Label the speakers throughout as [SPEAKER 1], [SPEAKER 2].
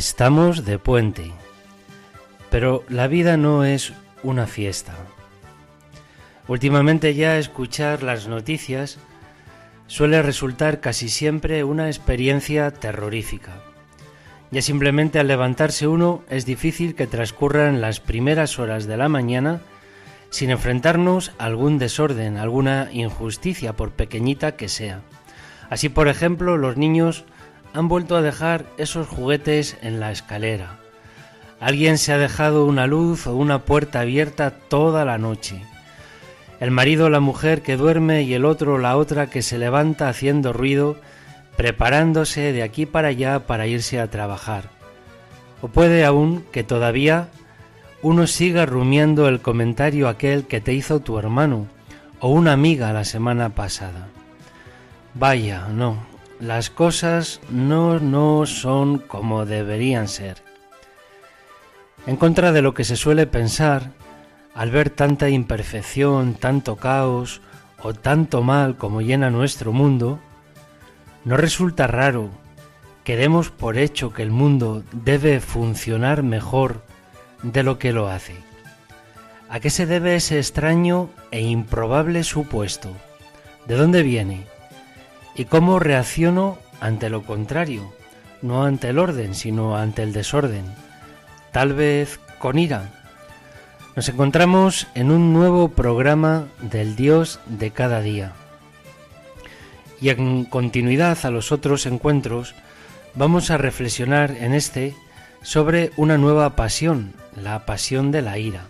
[SPEAKER 1] Estamos de puente, pero la vida no es una fiesta. Últimamente ya escuchar las noticias suele resultar casi siempre una experiencia terrorífica. Ya simplemente al levantarse uno es difícil que transcurran las primeras horas de la mañana sin enfrentarnos a algún desorden, alguna injusticia, por pequeñita que sea. Así, por ejemplo, los niños han vuelto a dejar esos juguetes en la escalera. Alguien se ha dejado una luz o una puerta abierta toda la noche. El marido la mujer que duerme y el otro la otra que se levanta haciendo ruido, preparándose de aquí para allá para irse a trabajar. O puede aún que todavía uno siga rumiando el comentario aquel que te hizo tu hermano o una amiga la semana pasada. Vaya, no, las cosas no, no son como deberían ser. En contra de lo que se suele pensar, al ver tanta imperfección, tanto caos o tanto mal como llena nuestro mundo, no resulta raro que demos por hecho que el mundo debe funcionar mejor de lo que lo hace. ¿A qué se debe ese extraño e improbable supuesto? ¿De dónde viene? Y cómo reacciono ante lo contrario, no ante el orden, sino ante el desorden, tal vez con ira. Nos encontramos en un nuevo programa del Dios de cada día. Y en continuidad a los otros encuentros, vamos a reflexionar en este sobre una nueva pasión, la pasión de la ira.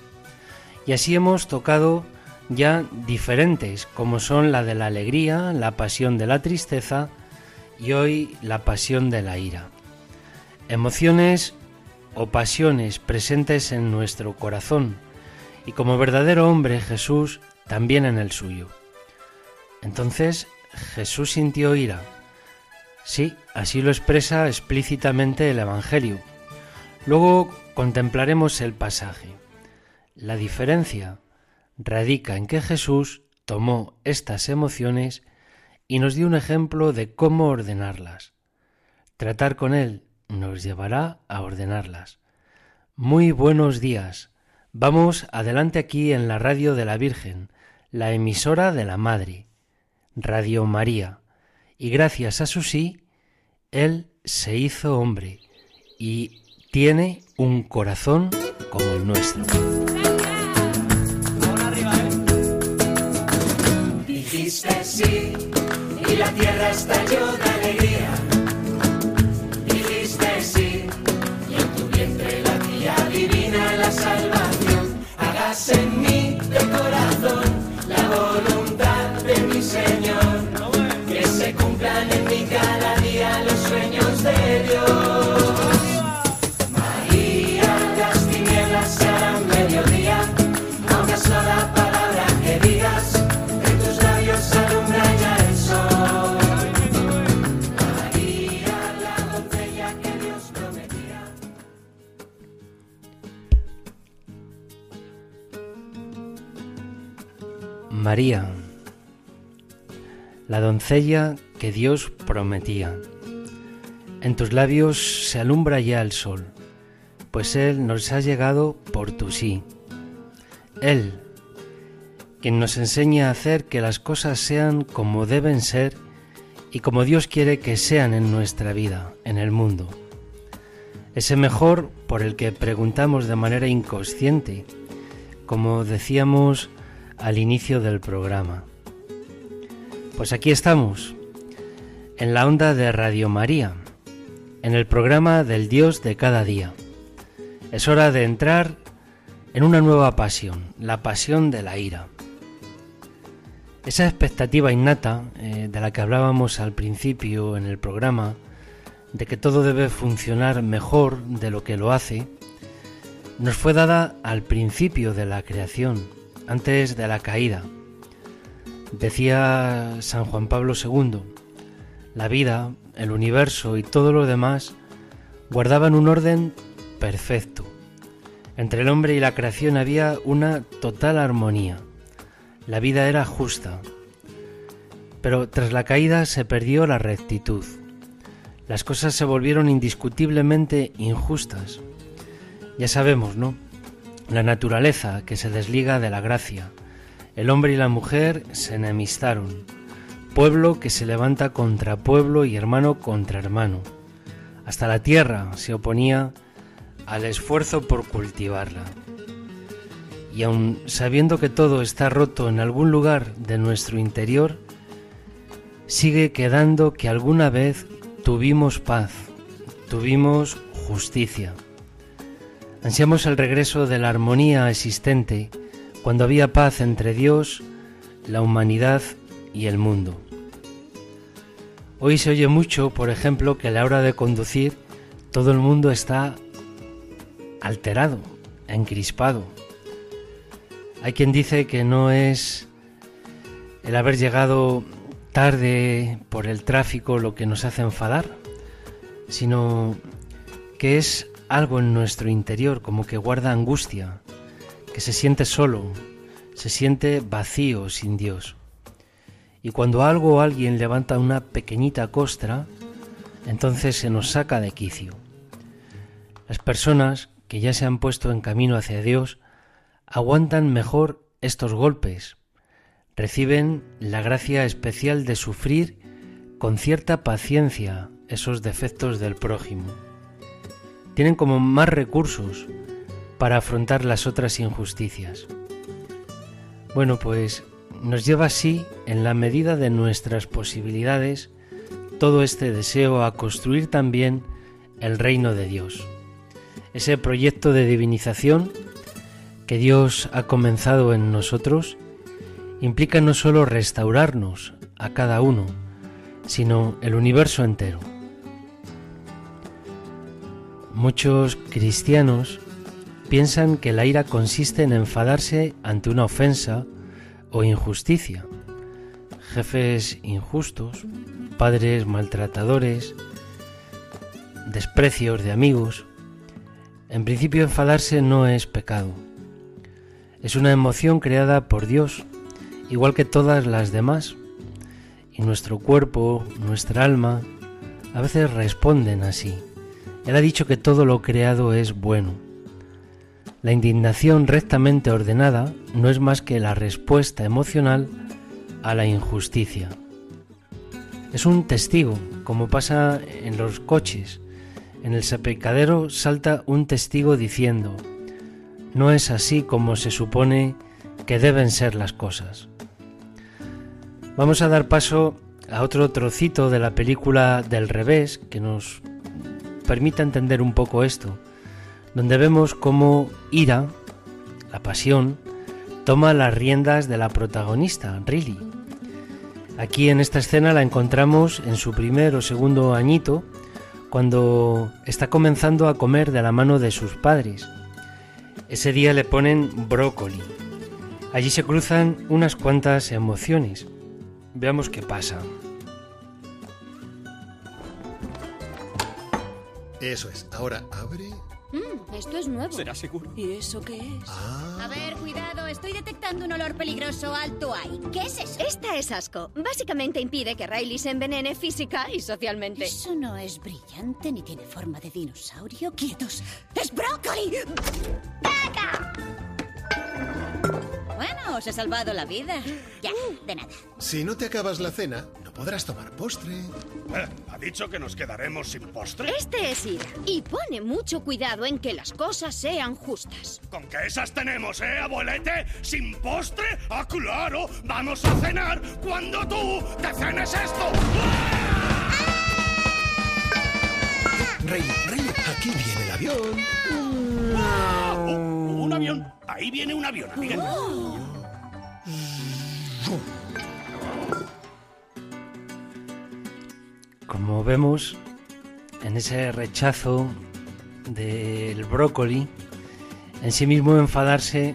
[SPEAKER 1] Y así hemos tocado ya diferentes, como son la de la alegría, la pasión de la tristeza y hoy la pasión de la ira. Emociones o pasiones presentes en nuestro corazón y como verdadero hombre Jesús también en el suyo. Entonces Jesús sintió ira. Sí, así lo expresa explícitamente el Evangelio. Luego contemplaremos el pasaje. La diferencia radica en que Jesús tomó estas emociones y nos dio un ejemplo de cómo ordenarlas. Tratar con Él nos llevará a ordenarlas. Muy buenos días. Vamos adelante aquí en la radio de la Virgen, la emisora de la Madre, Radio María. Y gracias a su sí, Él se hizo hombre y tiene un corazón como el nuestro.
[SPEAKER 2] Y la tierra estalló María, la doncella que Dios prometía.
[SPEAKER 1] En tus labios se alumbra ya el sol, pues Él nos ha llegado por tu sí. Él, quien nos enseña a hacer que las cosas sean como deben ser y como Dios quiere que sean en nuestra vida, en el mundo. Ese mejor por el que preguntamos de manera inconsciente, como decíamos al inicio del programa. Pues aquí estamos, en la onda de Radio María, en el programa del Dios de cada día. Es hora de entrar en una nueva pasión, la pasión de la ira. Esa expectativa innata eh, de la que hablábamos al principio en el programa, de que todo debe funcionar mejor de lo que lo hace, nos fue dada al principio de la creación, antes de la caída. Decía San Juan Pablo II, la vida, el universo y todo lo demás guardaban un orden perfecto. Entre el hombre y la creación había una total armonía. La vida era justa. Pero tras la caída se perdió la rectitud. Las cosas se volvieron indiscutiblemente injustas. Ya sabemos, ¿no? La naturaleza que se desliga de la gracia. El hombre y la mujer se enemistaron. Pueblo que se levanta contra pueblo y hermano contra hermano. Hasta la tierra se oponía al esfuerzo por cultivarla. Y aun sabiendo que todo está roto en algún lugar de nuestro interior, sigue quedando que alguna vez tuvimos paz, tuvimos justicia. Ansiamos el regreso de la armonía existente cuando había paz entre Dios, la humanidad y el mundo. Hoy se oye mucho, por ejemplo, que a la hora de conducir todo el mundo está alterado, encrispado. Hay quien dice que no es el haber llegado tarde por el tráfico lo que nos hace enfadar, sino que es algo en nuestro interior como que guarda angustia, que se siente solo, se siente vacío sin Dios. Y cuando algo o alguien levanta una pequeñita costra, entonces se nos saca de quicio. Las personas que ya se han puesto en camino hacia Dios aguantan mejor estos golpes, reciben la gracia especial de sufrir con cierta paciencia esos defectos del prójimo. Tienen como más recursos para afrontar las otras injusticias. Bueno, pues nos lleva así, en la medida de nuestras posibilidades, todo este deseo a construir también el reino de Dios. Ese proyecto de divinización que Dios ha comenzado en nosotros implica no solo restaurarnos a cada uno, sino el universo entero. Muchos cristianos piensan que la ira consiste en enfadarse ante una ofensa o injusticia. Jefes injustos, padres maltratadores, desprecios de amigos. En principio enfadarse no es pecado. Es una emoción creada por Dios, igual que todas las demás. Y nuestro cuerpo, nuestra alma, a veces responden así. Él ha dicho que todo lo creado es bueno. La indignación rectamente ordenada no es más que la respuesta emocional a la injusticia. Es un testigo, como pasa en los coches. En el sepicadero salta un testigo diciendo, no es así como se supone que deben ser las cosas. Vamos a dar paso a otro trocito de la película del revés que nos permita entender un poco esto, donde vemos cómo Ira, la pasión, toma las riendas de la protagonista, Riley. Aquí en esta escena la encontramos en su primer o segundo añito, cuando está comenzando a comer de la mano de sus padres. Ese día le ponen brócoli. Allí se cruzan unas cuantas emociones. Veamos qué pasa.
[SPEAKER 3] Eso es. Ahora abre.
[SPEAKER 4] Mm, esto es nuevo.
[SPEAKER 5] ¿Será seguro?
[SPEAKER 4] ¿Y eso qué es?
[SPEAKER 3] Ah.
[SPEAKER 6] A ver, cuidado, estoy detectando un olor peligroso alto ahí. ¿Qué es eso?
[SPEAKER 4] Esta es asco. Básicamente impide que Riley se envenene física y socialmente.
[SPEAKER 6] Eso no es brillante ni tiene forma de dinosaurio. ¡Quietos! ¡Es brócoli! ¡Vaca! Bueno, os he salvado la vida. Ya, de nada.
[SPEAKER 3] Si no te acabas la cena, no Podrás tomar postre.
[SPEAKER 5] Eh, ¿Ha dicho que nos quedaremos sin postre?
[SPEAKER 4] Este es Ira y pone mucho cuidado en que las cosas sean justas.
[SPEAKER 5] ¿Con qué esas tenemos, eh, abuelete? ¿Sin postre? ¡Ah, claro! ¡Vamos a cenar cuando tú te cenes esto!
[SPEAKER 3] Rey, Rey, aquí viene el avión.
[SPEAKER 5] ¡Ah! ¡Oh, un avión! Ahí viene un avión, amiguete.
[SPEAKER 1] Como vemos, en ese rechazo del brócoli, en sí mismo enfadarse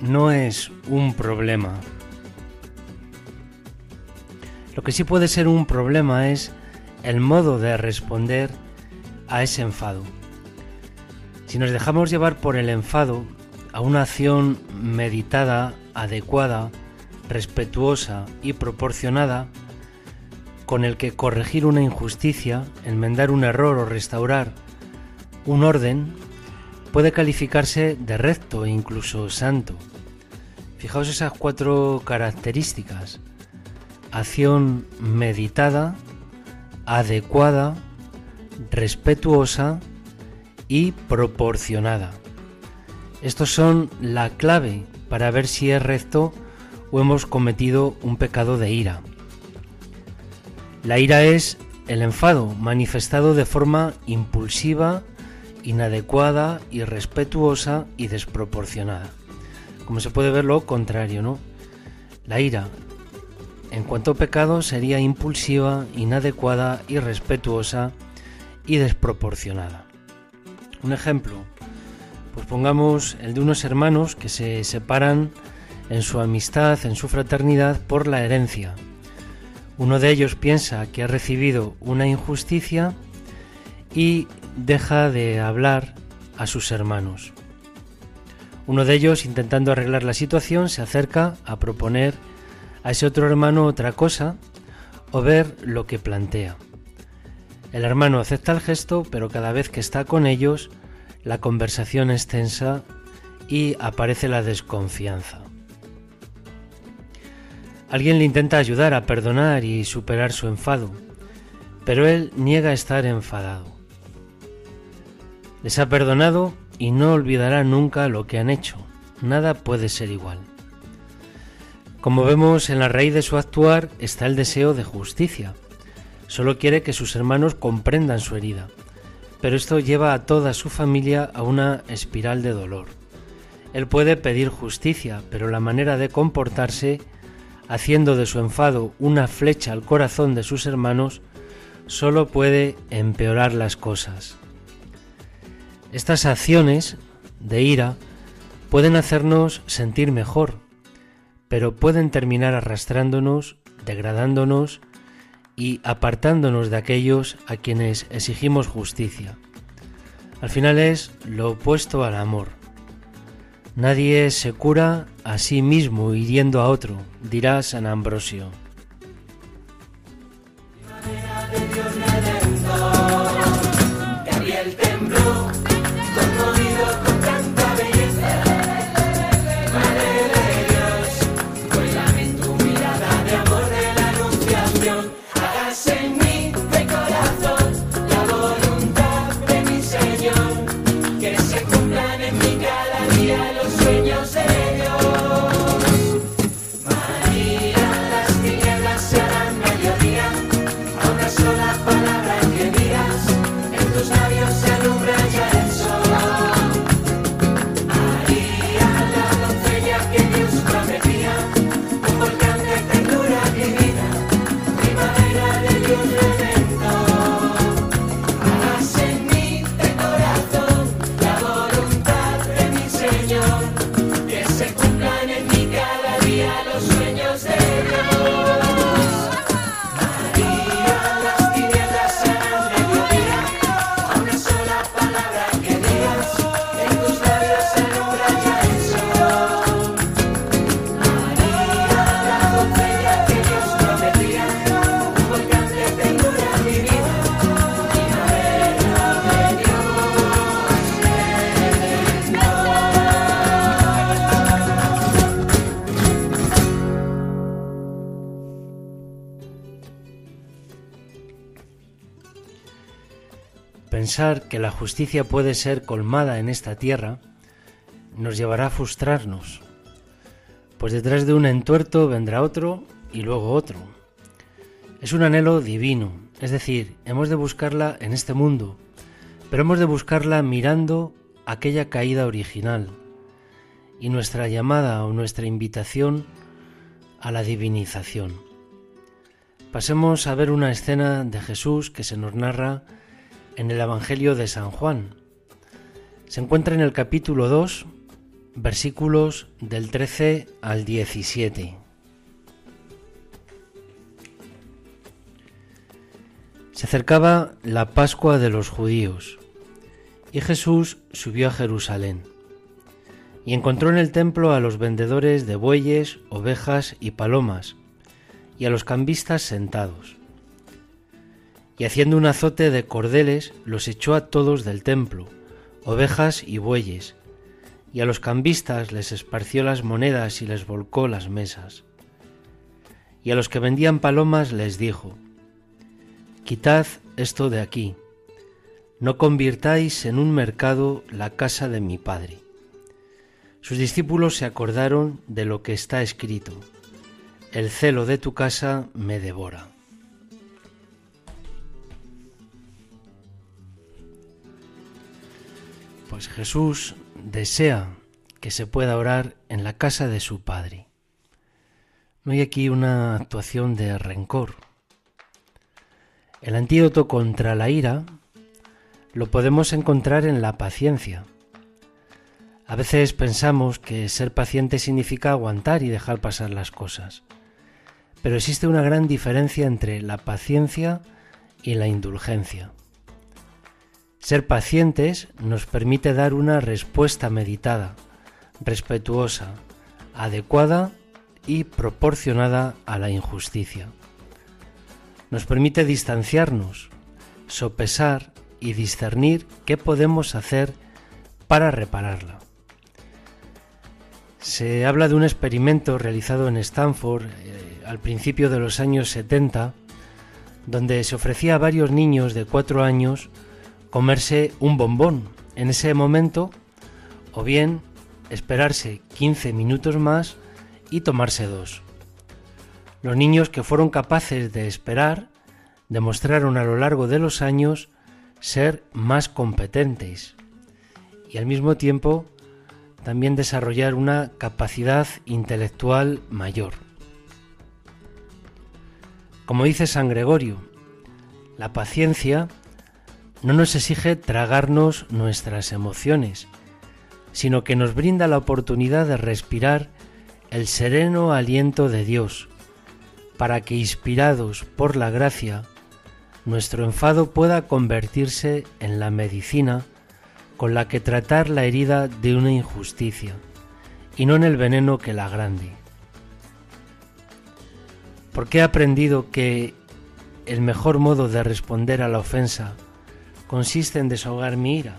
[SPEAKER 1] no es un problema. Lo que sí puede ser un problema es el modo de responder a ese enfado. Si nos dejamos llevar por el enfado a una acción meditada, adecuada, respetuosa y proporcionada, con el que corregir una injusticia, enmendar un error o restaurar un orden puede calificarse de recto e incluso santo. Fijaos esas cuatro características. Acción meditada, adecuada, respetuosa y proporcionada. Estos son la clave para ver si es recto o hemos cometido un pecado de ira. La ira es el enfado manifestado de forma impulsiva, inadecuada, irrespetuosa y desproporcionada. Como se puede ver lo contrario, ¿no? La ira, en cuanto a pecado, sería impulsiva, inadecuada, irrespetuosa y desproporcionada. Un ejemplo, pues pongamos el de unos hermanos que se separan en su amistad, en su fraternidad, por la herencia. Uno de ellos piensa que ha recibido una injusticia y deja de hablar a sus hermanos. Uno de ellos, intentando arreglar la situación, se acerca a proponer a ese otro hermano otra cosa o ver lo que plantea. El hermano acepta el gesto, pero cada vez que está con ellos, la conversación es tensa y aparece la desconfianza. Alguien le intenta ayudar a perdonar y superar su enfado, pero él niega estar enfadado. Les ha perdonado y no olvidará nunca lo que han hecho. Nada puede ser igual. Como vemos, en la raíz de su actuar está el deseo de justicia. Solo quiere que sus hermanos comprendan su herida, pero esto lleva a toda su familia a una espiral de dolor. Él puede pedir justicia, pero la manera de comportarse haciendo de su enfado una flecha al corazón de sus hermanos, solo puede empeorar las cosas. Estas acciones de ira pueden hacernos sentir mejor, pero pueden terminar arrastrándonos, degradándonos y apartándonos de aquellos a quienes exigimos justicia. Al final es lo opuesto al amor. Nadie se cura a sí mismo hiriendo a otro, dirá San Ambrosio. Pensar que la justicia puede ser colmada en esta tierra nos llevará a frustrarnos, pues detrás de un entuerto vendrá otro y luego otro. Es un anhelo divino, es decir, hemos de buscarla en este mundo, pero hemos de buscarla mirando aquella caída original y nuestra llamada o nuestra invitación a la divinización. Pasemos a ver una escena de Jesús que se nos narra en el Evangelio de San Juan. Se encuentra en el capítulo 2, versículos del 13 al 17. Se acercaba la Pascua de los judíos y Jesús subió a Jerusalén y encontró en el templo a los vendedores de bueyes, ovejas y palomas y a los cambistas sentados. Y haciendo un azote de cordeles los echó a todos del templo, ovejas y bueyes, y a los cambistas les esparció las monedas y les volcó las mesas. Y a los que vendían palomas les dijo, Quitad esto de aquí, no convirtáis en un mercado la casa de mi Padre. Sus discípulos se acordaron de lo que está escrito, el celo de tu casa me devora. Pues Jesús desea que se pueda orar en la casa de su Padre. No hay aquí una actuación de rencor. El antídoto contra la ira lo podemos encontrar en la paciencia. A veces pensamos que ser paciente significa aguantar y dejar pasar las cosas, pero existe una gran diferencia entre la paciencia y la indulgencia. Ser pacientes nos permite dar una respuesta meditada, respetuosa, adecuada y proporcionada a la injusticia. Nos permite distanciarnos, sopesar y discernir qué podemos hacer para repararla. Se habla de un experimento realizado en Stanford eh, al principio de los años 70, donde se ofrecía a varios niños de cuatro años comerse un bombón en ese momento o bien esperarse 15 minutos más y tomarse dos. Los niños que fueron capaces de esperar demostraron a lo largo de los años ser más competentes y al mismo tiempo también desarrollar una capacidad intelectual mayor. Como dice San Gregorio, la paciencia no nos exige tragarnos nuestras emociones, sino que nos brinda la oportunidad de respirar el sereno aliento de Dios, para que inspirados por la gracia, nuestro enfado pueda convertirse en la medicina con la que tratar la herida de una injusticia, y no en el veneno que la agrande. Porque he aprendido que el mejor modo de responder a la ofensa consiste en desahogar mi ira.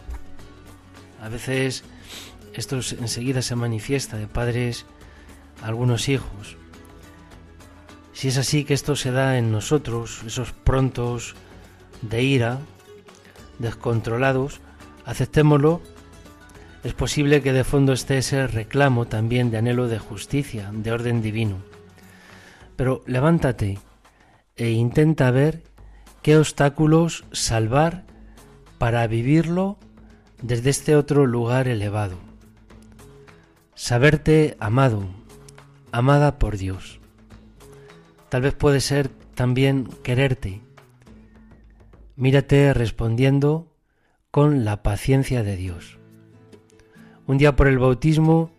[SPEAKER 1] A veces esto enseguida se manifiesta de padres a algunos hijos. Si es así que esto se da en nosotros, esos prontos de ira, descontrolados, aceptémoslo. Es posible que de fondo esté ese reclamo también de anhelo de justicia, de orden divino. Pero levántate e intenta ver qué obstáculos salvar para vivirlo desde este otro lugar elevado. Saberte amado, amada por Dios. Tal vez puede ser también quererte. Mírate respondiendo con la paciencia de Dios. Un día por el bautismo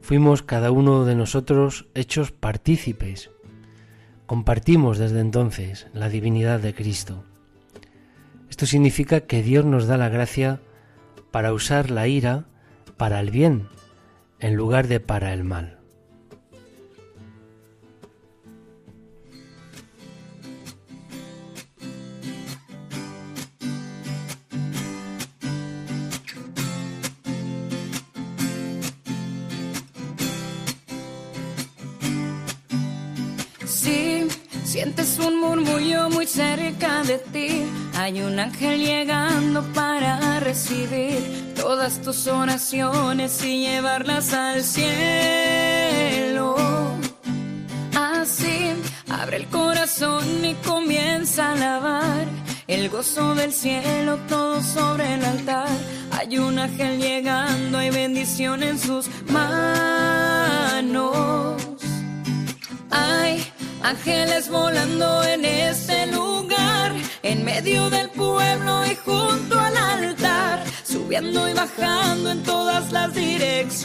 [SPEAKER 1] fuimos cada uno de nosotros hechos partícipes. Compartimos desde entonces la divinidad de Cristo. Esto significa que Dios nos da la gracia para usar la ira para el bien en lugar de para el mal.
[SPEAKER 7] Sientes un murmullo muy cerca de ti. Hay un ángel llegando para recibir todas tus oraciones y llevarlas al cielo. Así, abre el corazón y comienza a alabar el gozo del cielo todo sobre el altar. Hay un ángel llegando, hay bendición en sus manos. Hay ángeles volando en este lugar, en medio del pueblo y junto al altar, subiendo y bajando en todas las direcciones.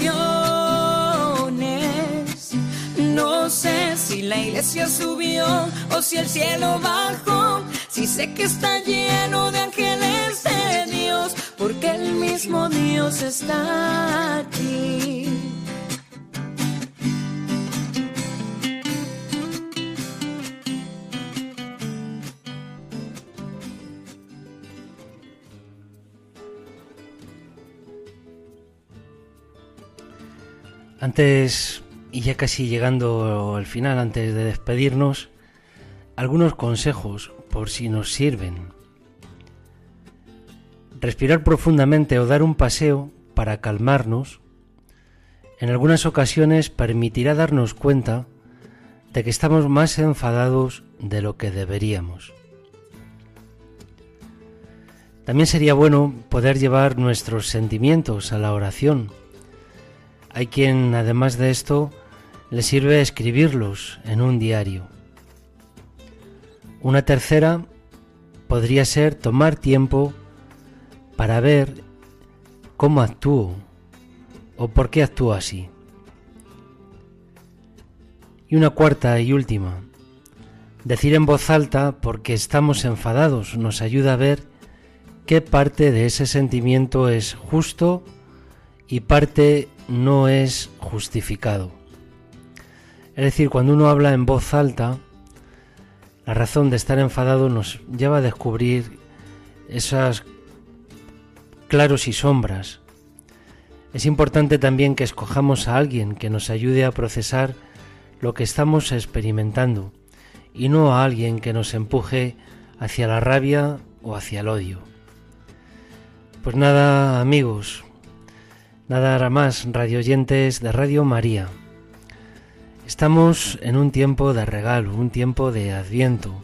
[SPEAKER 7] No sé si la iglesia subió o si el cielo bajó, si sé que está lleno de ángeles de Dios, porque el mismo Dios está aquí.
[SPEAKER 1] Antes, y ya casi llegando al final, antes de despedirnos, algunos consejos por si nos sirven. Respirar profundamente o dar un paseo para calmarnos, en algunas ocasiones permitirá darnos cuenta de que estamos más enfadados de lo que deberíamos. También sería bueno poder llevar nuestros sentimientos a la oración. Hay quien, además de esto, le sirve escribirlos en un diario. Una tercera podría ser tomar tiempo para ver cómo actúo o por qué actúo así. Y una cuarta y última, decir en voz alta porque estamos enfadados nos ayuda a ver qué parte de ese sentimiento es justo y parte no es justificado. Es decir, cuando uno habla en voz alta, la razón de estar enfadado nos lleva a descubrir esas claros y sombras. Es importante también que escojamos a alguien que nos ayude a procesar lo que estamos experimentando y no a alguien que nos empuje hacia la rabia o hacia el odio. Pues nada, amigos, nada más, radioyentes de Radio María. Estamos en un tiempo de regalo, un tiempo de adviento,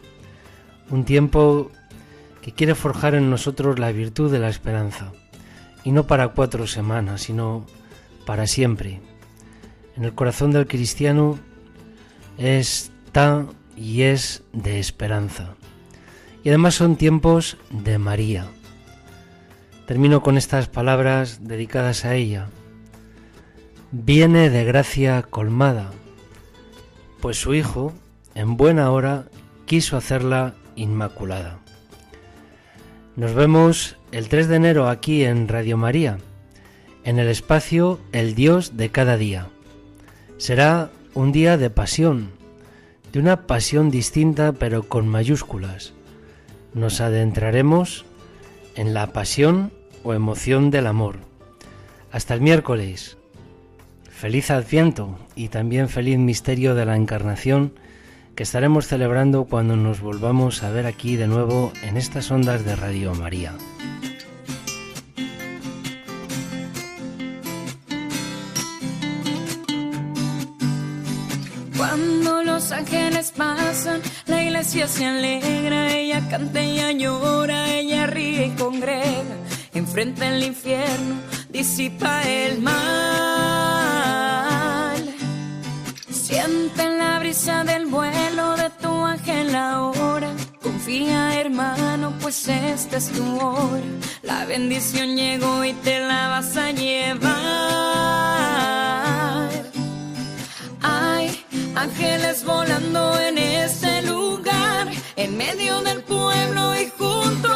[SPEAKER 1] un tiempo que quiere forjar en nosotros la virtud de la esperanza, y no para cuatro semanas, sino para siempre. En el corazón del cristiano está y es de esperanza. Y además son tiempos de María. Termino con estas palabras dedicadas a ella. Viene de gracia colmada, pues su Hijo, en buena hora, quiso hacerla inmaculada. Nos vemos el 3 de enero aquí en Radio María, en el espacio El Dios de cada día. Será un día de pasión, de una pasión distinta pero con mayúsculas. Nos adentraremos en la pasión o emoción del amor. Hasta el miércoles. Feliz Adviento y también feliz misterio de la Encarnación que estaremos celebrando cuando nos volvamos a ver aquí de nuevo en estas ondas de Radio María.
[SPEAKER 7] Cuando los ángeles pasan, la iglesia se alegra, ella canta, ella llora, ella ríe y congrega, enfrenta el infierno, disipa el mal. Siente en la brisa del vuelo de tu ángel ahora. Confía, hermano, pues esta es tu hora. La bendición llegó y te la vas a llevar. Hay ángeles volando en este lugar, en medio del pueblo y junto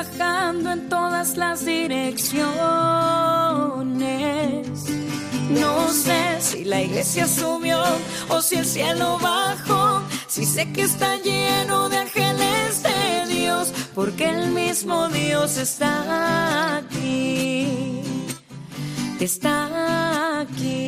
[SPEAKER 7] en todas las direcciones. No sé si la iglesia subió o si el cielo bajó, si sé que está lleno de ángeles de Dios, porque el mismo Dios está aquí, está aquí.